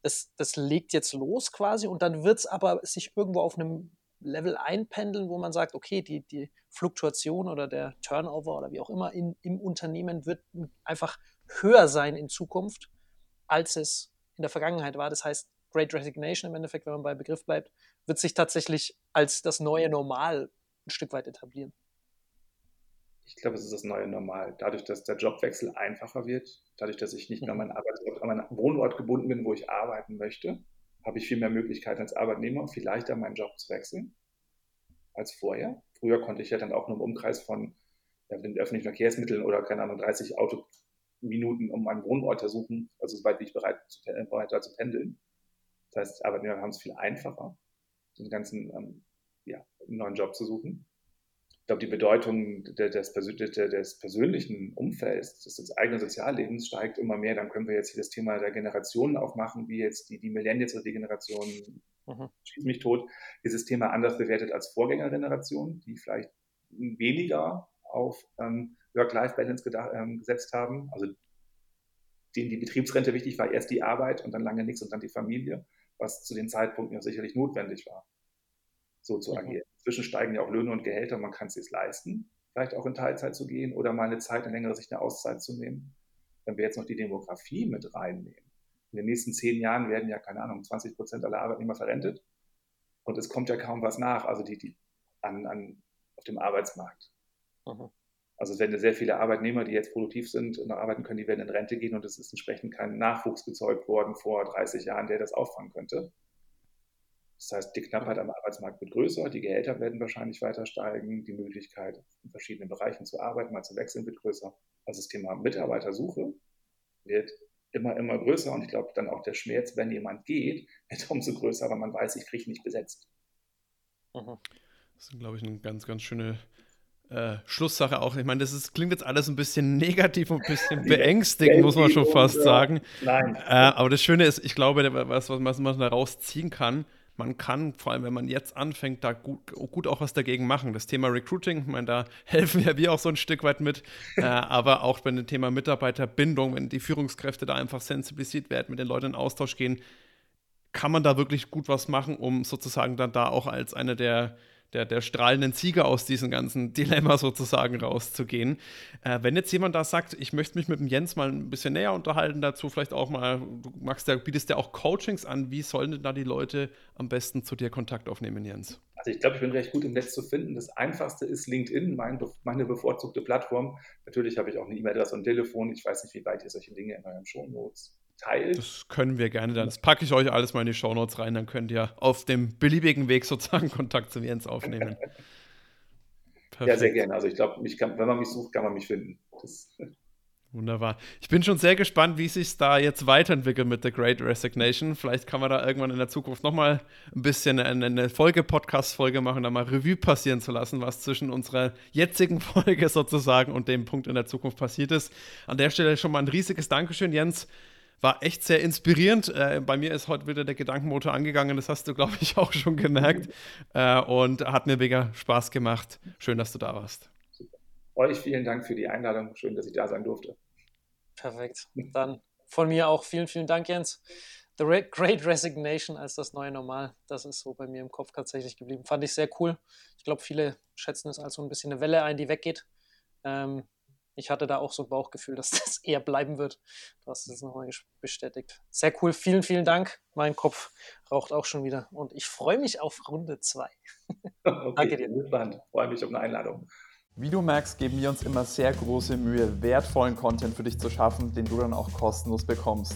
C: das, das legt jetzt los quasi und dann wird es aber sich irgendwo auf einem Level einpendeln, wo man sagt, okay, die, die Fluktuation oder der Turnover oder wie auch immer in, im Unternehmen wird einfach höher sein in Zukunft, als es in der Vergangenheit war. Das heißt, Great Resignation im Endeffekt, wenn man bei Begriff bleibt, wird sich tatsächlich als das neue Normal ein Stück weit etablieren.
D: Ich glaube, es ist das neue Normal. Dadurch, dass der Jobwechsel einfacher wird, dadurch, dass ich nicht mehr an mhm. meinen Arbeitsort, an meinen Wohnort gebunden bin, wo ich arbeiten möchte, habe ich viel mehr Möglichkeiten als Arbeitnehmer, viel leichter meinen Job zu wechseln als vorher. Früher konnte ich ja dann auch nur im Umkreis von ja, den öffentlichen Verkehrsmitteln oder keine Ahnung 30 Autominuten um meinen Wohnort suchen, also soweit ich bereit, zu, bereit da zu pendeln. Das heißt, Arbeitnemer haben es viel einfacher, den ganzen ähm, ja, neuen Job zu suchen. Ich glaube, die Bedeutung des, des, persönlichen Umfelds, des, eigenen Soziallebens steigt immer mehr. Dann können wir jetzt hier das Thema der Generationen aufmachen, wie jetzt die, die Millennials oder die Generation, mhm. schieß mich tot, dieses Thema anders bewertet als Vorgängergenerationen, die vielleicht weniger auf ähm, Work-Life-Balance ähm, gesetzt haben. Also denen die Betriebsrente wichtig war, erst die Arbeit und dann lange nichts und dann die Familie was zu den Zeitpunkten ja sicherlich notwendig war, so zu mhm. agieren. Inzwischen steigen ja auch Löhne und Gehälter, man kann es sich leisten, vielleicht auch in Teilzeit zu gehen oder mal eine Zeit, eine längere Sicht eine Auszeit zu nehmen. Wenn wir jetzt noch die Demografie mit reinnehmen, in den nächsten zehn Jahren werden ja, keine Ahnung, 20 Prozent aller Arbeitnehmer verrentet und es kommt ja kaum was nach, also die, die an, an, auf dem Arbeitsmarkt. Mhm. Also es werden sehr viele Arbeitnehmer, die jetzt produktiv sind, noch arbeiten können, die werden in Rente gehen und es ist entsprechend kein Nachwuchs gezeugt worden vor 30 Jahren, der das auffangen könnte. Das heißt, die Knappheit am Arbeitsmarkt wird größer, die Gehälter werden wahrscheinlich weiter steigen, die Möglichkeit, in verschiedenen Bereichen zu arbeiten, mal zu wechseln, wird größer. Also das Thema Mitarbeitersuche wird immer, immer größer und ich glaube dann auch der Schmerz, wenn jemand geht, (laughs) wird umso größer, aber man weiß, ich kriege nicht besetzt.
A: Mhm. Das ist, glaube ich, eine ganz, ganz schöne äh, Schlusssache auch. Ich meine, das ist, klingt jetzt alles ein bisschen (laughs) negativ und ein bisschen beängstigend, muss man schon fast sagen. Nein. Äh, aber das Schöne ist, ich glaube, was, was man daraus ziehen kann, man kann, vor allem wenn man jetzt anfängt, da gut, gut auch was dagegen machen. Das Thema Recruiting, ich meine, da (laughs) helfen ja wir auch so ein Stück weit mit, äh, aber auch bei dem Thema Mitarbeiterbindung, wenn die Führungskräfte da einfach sensibilisiert werden, mit den Leuten in Austausch gehen, kann man da wirklich gut was machen, um sozusagen dann da auch als einer der der, der strahlenden Sieger aus diesem ganzen Dilemma sozusagen rauszugehen. Äh, wenn jetzt jemand da sagt, ich möchte mich mit dem Jens mal ein bisschen näher unterhalten dazu, vielleicht auch mal, du magst ja, bietest ja auch Coachings an, wie sollen denn da die Leute am besten zu dir Kontakt aufnehmen, Jens?
D: Also ich glaube, ich bin recht gut im Netz zu finden. Das Einfachste ist LinkedIn, mein, meine bevorzugte Plattform. Natürlich habe ich auch eine E-Mail-Adresse und ein Telefon. Ich weiß nicht, wie weit ihr solche Dinge in euren Show Notes teilt.
A: Das können wir gerne dann. Das packe ich euch alles mal in die Shownotes rein, dann könnt ihr auf dem beliebigen Weg sozusagen (laughs) Kontakt zu Jens aufnehmen. (laughs)
D: ja, sehr gerne. Also ich glaube, wenn man mich sucht, kann man mich finden. Das (laughs)
A: Wunderbar. Ich bin schon sehr gespannt, wie sich da jetzt weiterentwickelt mit The Great Resignation. Vielleicht kann man da irgendwann in der Zukunft nochmal ein bisschen eine, eine Folge, Podcast-Folge machen, da mal Revue passieren zu lassen, was zwischen unserer jetzigen Folge sozusagen und dem Punkt in der Zukunft passiert ist. An der Stelle schon mal ein riesiges Dankeschön, Jens war echt sehr inspirierend. Äh, bei mir ist heute wieder der Gedankenmotor angegangen, das hast du, glaube ich, (laughs) auch schon gemerkt. Äh, und hat mir mega Spaß gemacht. Schön, dass du da warst.
D: Super. Euch vielen Dank für die Einladung. Schön, dass ich da sein durfte.
C: Perfekt. Dann von mir auch vielen, vielen Dank, Jens. The Great Resignation als das neue Normal, das ist so bei mir im Kopf tatsächlich geblieben. Fand ich sehr cool. Ich glaube, viele schätzen es als so ein bisschen eine Welle ein, die weggeht. Ähm, ich hatte da auch so ein Bauchgefühl, (laughs) dass das eher bleiben wird. Du hast es nochmal bestätigt. Sehr cool. Vielen, vielen Dank. Mein Kopf raucht auch schon wieder. Und ich freue mich auf Runde 2. (laughs) (laughs)
D: Okay, Danke dir. Gespannt. Freue mich auf eine Einladung.
B: Wie du merkst, geben wir uns immer sehr große Mühe, wertvollen Content für dich zu schaffen, den du dann auch kostenlos bekommst.